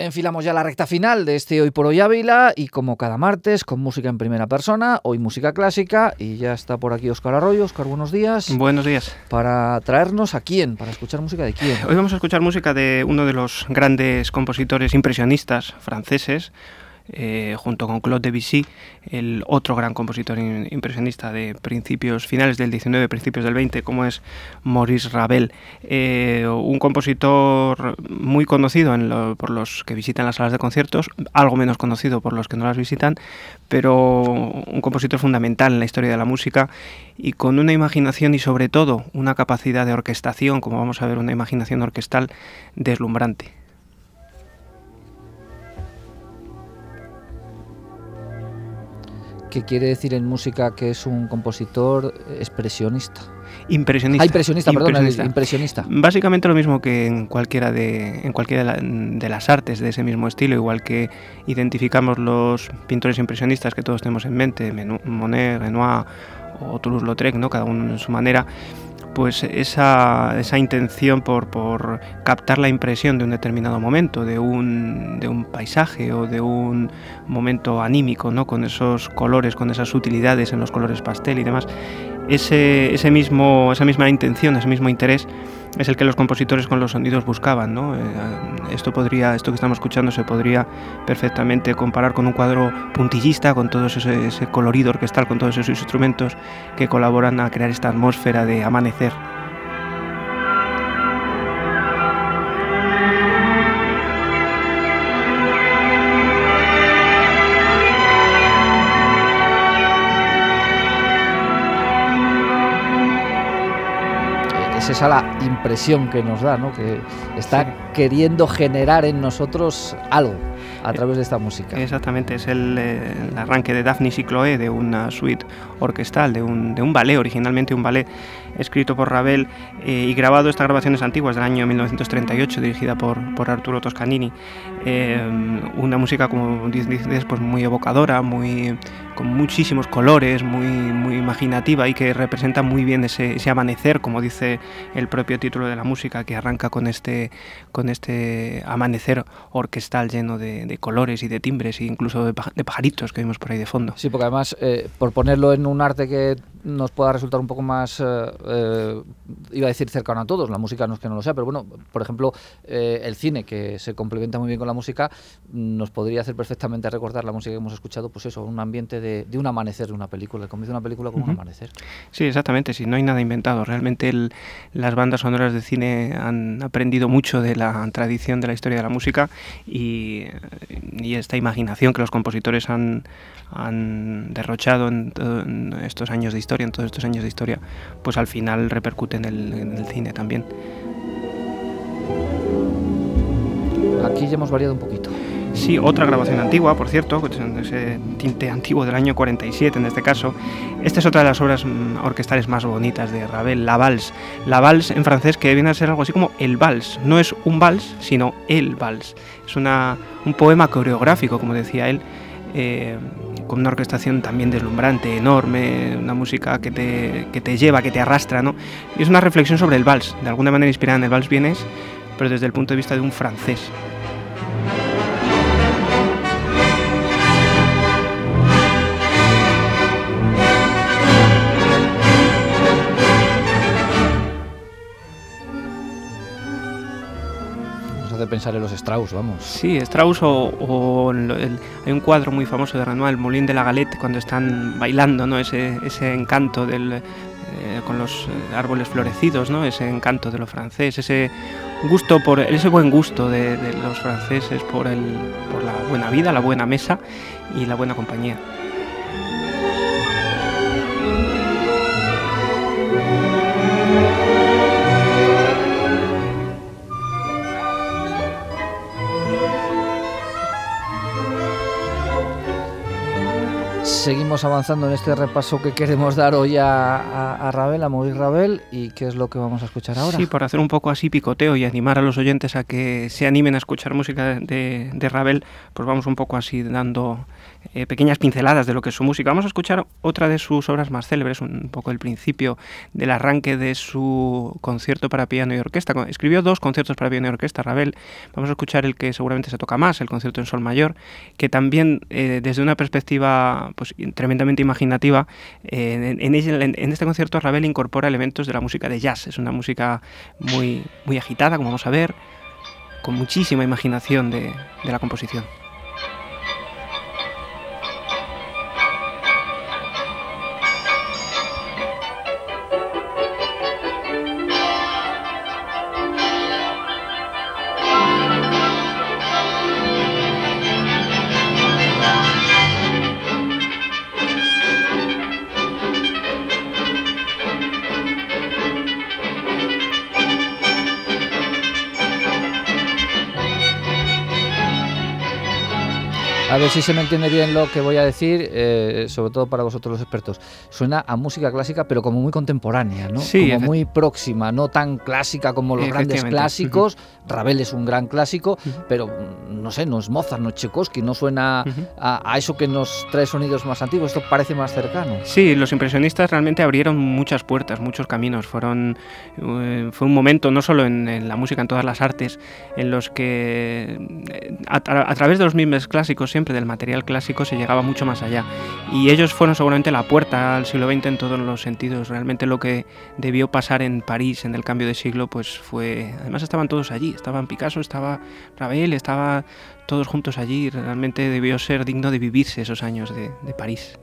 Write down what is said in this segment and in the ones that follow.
Enfilamos ya la recta final de este Hoy por Hoy Ávila y como cada martes con música en primera persona, hoy música clásica y ya está por aquí Óscar Arroyo. Óscar, buenos días. Buenos días. Para traernos a quién, para escuchar música de quién. Hoy vamos a escuchar música de uno de los grandes compositores impresionistas franceses, eh, junto con Claude Debussy, el otro gran compositor impresionista de principios finales del 19, principios del 20, como es Maurice Ravel, eh, un compositor muy conocido por los que visitan las salas de conciertos, algo menos conocido por los que no las visitan, pero un compositor fundamental en la historia de la música y con una imaginación y sobre todo una capacidad de orquestación, como vamos a ver, una imaginación orquestal deslumbrante. ¿Qué quiere decir en música que es un compositor expresionista. Impresionista. Ah, impresionista, perdón, impresionista. Básicamente lo mismo que en cualquiera de en cualquiera de, las artes de ese mismo estilo, igual que identificamos los pintores impresionistas que todos tenemos en mente, Monet, Renoir o Toulouse-Lautrec, ¿no? cada uno en su manera pues esa, esa intención por, por, captar la impresión de un determinado momento, de un, de un paisaje o de un momento anímico, ¿no? con esos colores, con esas utilidades en los colores pastel y demás. Ese, ese mismo, esa misma intención, ese mismo interés es el que los compositores con los sonidos buscaban. ¿no? Eh, esto, podría, esto que estamos escuchando se podría perfectamente comparar con un cuadro puntillista, con todo ese, colorido orquestal, con todos esos instrumentos que colaboran a crear esta atmósfera de amanecer. esa la impresión que nos da, ¿no? que está queriendo generar en nosotros algo a través de esta música. Exactamente, es el, eh, arranque de Daphne y Chloé, de una suite orquestal, de un, de un ballet, originalmente un ballet escrito por Ravel eh, y grabado, estas grabaciones antiguas del año 1938, dirigida por, por Arturo Toscanini. Eh, una música, como dices, pues muy evocadora, muy, con muchísimos colores, muy, muy imaginativa y que representa muy bien ese, ese amanecer, como dice el propio título de la música, que arranca con este, con este amanecer orquestal lleno de, de colores y de timbres e incluso de, pajaritos que vimos por ahí de fondo. Sí, porque además, eh, por ponerlo en un arte que nos pueda resultar un poco más, eh, eh, iba a decir cercano a todos, la música no es que no lo sea, pero bueno, por ejemplo, el cine, que se complementa muy bien con la música, nos podría hacer perfectamente recordar la música que hemos escuchado, pues eso, un ambiente de, un amanecer de una película, el comienzo de una película como un amanecer. Sí, exactamente, sí, no hay nada inventado, realmente las bandas sonoras de cine han aprendido mucho de la tradición de la historia de la música y y esta imaginación que los compositores han, han derrochado en, estos años de historia, en todos estos años de historia, pues al final repercute en el, en el cine también. Aquí ya hemos variado un poquito. Sí, otra grabación antigua, por cierto, ese tinte antiguo del año 47 en este caso. Esta es otra de las obras mm, orquestales más bonitas de Ravel, la vals. La vals en francés que viene a ser algo así como el vals. No es un vals, sino el vals. Es una, un poema coreográfico, como decía él, eh, con una orquestación también deslumbrante, enorme, una música que te, que te lleva, que te arrastra, ¿no? Y es una reflexión sobre el vals, de alguna manera inspirada en el vals vienes, pero desde el punto de vista de un francés. Pensar en los Strauss, vamos. Sí, Strauss o, hay un cuadro muy famoso de Renoir, el Moulin de la Galette, cuando están bailando, ¿no? Ese, ese encanto del, eh, con los eh, árboles florecidos, ¿no? Ese encanto de lo francés, ese gusto por ese buen gusto de, de los franceses por el, por la buena vida, la buena mesa y la buena compañía. Seguimos avanzando en este repaso que queremos dar hoy a, a, Ravel, a Maurice Ravel, y qué es lo que vamos a escuchar ahora. Sí, por hacer un poco así picoteo y animar a los oyentes a que se animen a escuchar música de, de Ravel, pues vamos un poco así dando eh, pequeñas pinceladas de lo que es su música. Vamos a escuchar otra de sus obras más célebres, un poco el principio del arranque de su concierto para piano y orquesta. Escribió dos conciertos para piano y orquesta, Ravel. Vamos a escuchar el que seguramente se toca más, el concierto en sol mayor, que también eh, desde una perspectiva pues, tremendamente imaginativa, eh, en, este concierto Ravel incorpora elementos de la música de jazz. Es una música muy, muy agitada, como vamos a ver, con muchísima imaginación de la composición. A ver si se me entiende bien lo que voy a decir, eh, sobre todo para vosotros los expertos. Suena a música clásica, pero como muy contemporánea, ¿no? Sí, como muy próxima, no tan clásica como los grandes clásicos. Ravel es un gran clásico, pero mm, no sé, no es Mozart, no es Tchaikovsky, no suena a, eso que nos trae sonidos más antiguos. Esto parece más cercano. Sí, los impresionistas realmente abrieron muchas puertas, muchos caminos. Fueron eh, fue un momento no solo en, la música, en todas las artes, en los que eh, a través de los mismos clásicos del material clásico se llegaba mucho más allá. Y ellos fueron seguramente la puerta al siglo XX en todos los sentidos. Realmente lo que debió pasar en París en el cambio de siglo, pues fue... Además estaban todos allí, estaban Picasso, estaba Ravel, estaba todos juntos allí. Realmente debió ser digno de vivirse esos años de París.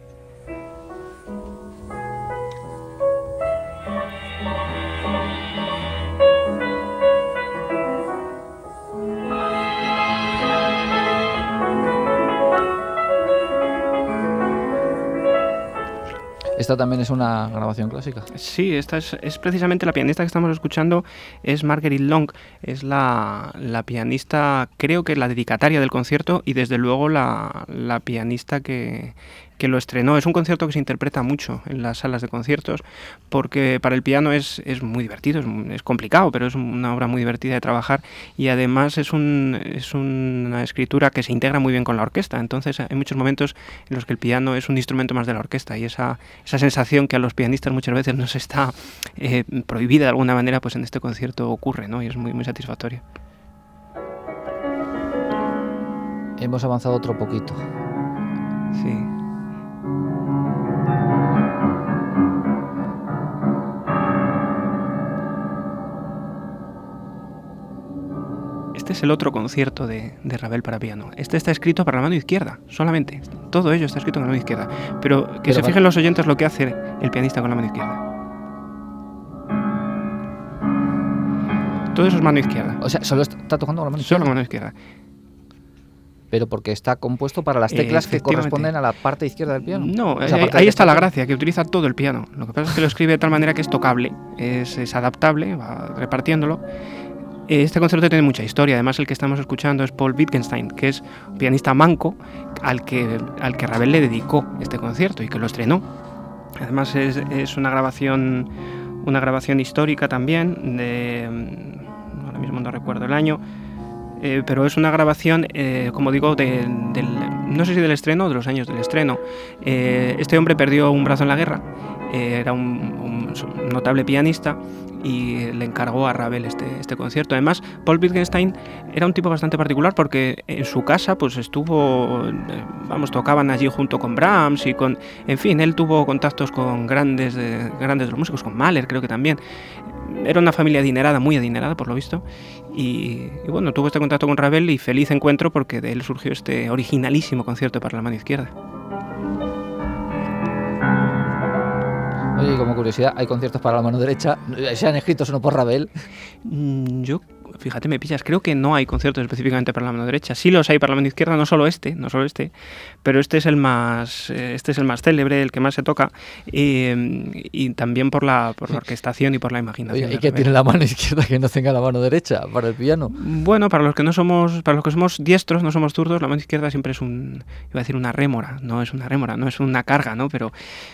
Esta también es una grabación clásica. Sí, esta es, precisamente la pianista que estamos escuchando, es Marguerite Long, es la, pianista, creo que la dedicataria del concierto y desde luego la, la pianista que, que lo estrenó. Es un concierto que se interpreta mucho en las salas de conciertos porque para el piano es, es muy divertido, es, complicado, pero es una obra muy divertida de trabajar y además es, un, es una escritura que se integra muy bien con la orquesta. Entonces hay muchos momentos en los que el piano es un instrumento más de la orquesta y esa, esa sensación que a los pianistas muchas veces nos está eh, prohibida de alguna manera, pues en este concierto ocurre ¿no? y es muy, muy satisfactorio. Hemos avanzado otro poquito. Sí. Este es el otro concierto de, Ravel para piano. Este está escrito para la mano izquierda, solamente. Todo ello está escrito con la mano izquierda. Pero que se fijen los oyentes lo que hace el pianista con la mano izquierda. Todo eso es mano izquierda. O sea, solo está tocando con la mano izquierda. Solo mano izquierda. Pero porque está compuesto para las teclas que corresponden a la parte izquierda del piano. No, ahí, está la gracia, que utiliza todo el piano. Lo que pasa es que lo escribe de tal manera que es tocable, es, es adaptable, va repartiéndolo este concierto tiene mucha historia. Además, el que estamos escuchando es Paul Wittgenstein, que es un pianista manco al que, al que Ravel le dedicó este concierto y que lo estrenó. Además, es, es una grabación una grabación histórica también, de, mm, ahora mismo no recuerdo el año, eh, pero es una grabación, eh, como digo, del, no sé si del estreno o de los años del estreno. Eh, este hombre perdió un brazo en la guerra, era un, notable pianista y le encargó a Ravel este, este concierto. Además, Paul Wittgenstein era un tipo bastante particular porque en su casa pues estuvo, eh, vamos, tocaban allí junto con Brahms y con, en fin, él tuvo contactos con grandes, de, grandes músicos, con Mahler creo que también. Era una familia adinerada, muy adinerada por lo visto, y, y bueno, tuvo este contacto con Ravel y feliz encuentro porque de él surgió este originalísimo concierto para la mano izquierda. Oye, como curiosidad, ¿hay conciertos para la mano derecha? ¿Sean escritos o no por Ravel? Mm, yo fíjate, me pillas, creo que no hay conciertos específicamente para la mano derecha. Sí los hay para la mano izquierda, no solo este, no solo este, pero este es el más, eh, este es el más célebre, el que más se toca, y, también por la, por la orquestación y por la imaginación. ¿Y qué tiene la mano izquierda que no tenga la mano derecha para el piano? Bueno, para los que no somos, para los que somos diestros, no somos zurdos, la mano izquierda siempre es un, iba a decir una rémora, no es una rémora, no es una carga, ¿no? Pero,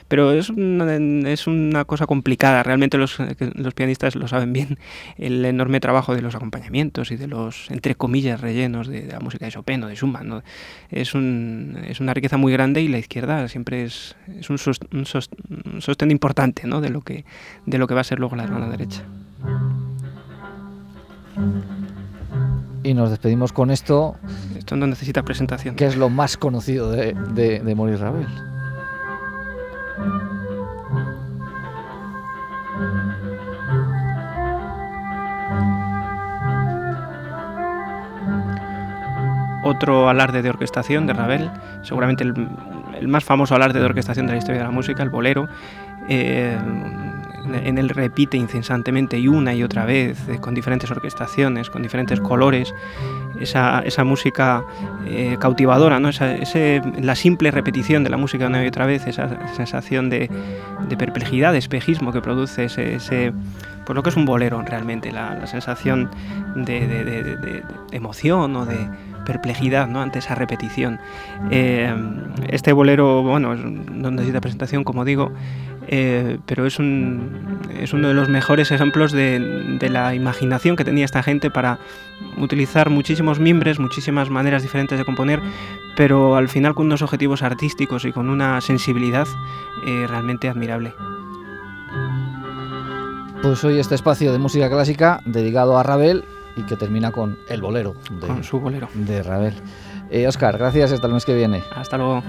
pero es una, es una cosa complicada. Realmente los, los pianistas lo saben bien. El enorme trabajo de los acompañamientos y de los, entre comillas, rellenos de, la música de Chopin o de Schumann. ¿no? Es, un, es una riqueza muy grande y la izquierda siempre es, es un, sostén importante ¿no? de, lo que, de lo que va a ser luego la mano derecha. Y nos despedimos con esto. Esto no necesita presentación. Que es lo más conocido de, de, de Maurice Ravel. Otro alarde de orquestación de Ravel, seguramente el, más famoso alarde de orquestación de la historia de la música, el bolero. Eh, en él repite incesantemente y una y otra vez, eh, con diferentes orquestaciones, con diferentes colores, esa, música eh, cautivadora, ¿no? la simple repetición de la música una y otra vez, esa sensación de, perplejidad, de espejismo que produce ese, ese pues lo que es un bolero realmente, la, sensación de emoción o de perplejidad ¿no? ante esa repetición. Eh, este bolero, bueno, no necesita presentación, como digo, eh, pero es, un, es uno de los mejores ejemplos de, la imaginación que tenía esta gente para utilizar muchísimos mimbres, muchísimas maneras diferentes de componer, pero al final con unos objetivos artísticos y con una sensibilidad eh, realmente admirable. Pues hoy este espacio de música clásica dedicado a Ravel y que termina con el bolero. De, con su bolero. De Ravel. Eh, Oscar, gracias, hasta el mes que viene. Hasta luego.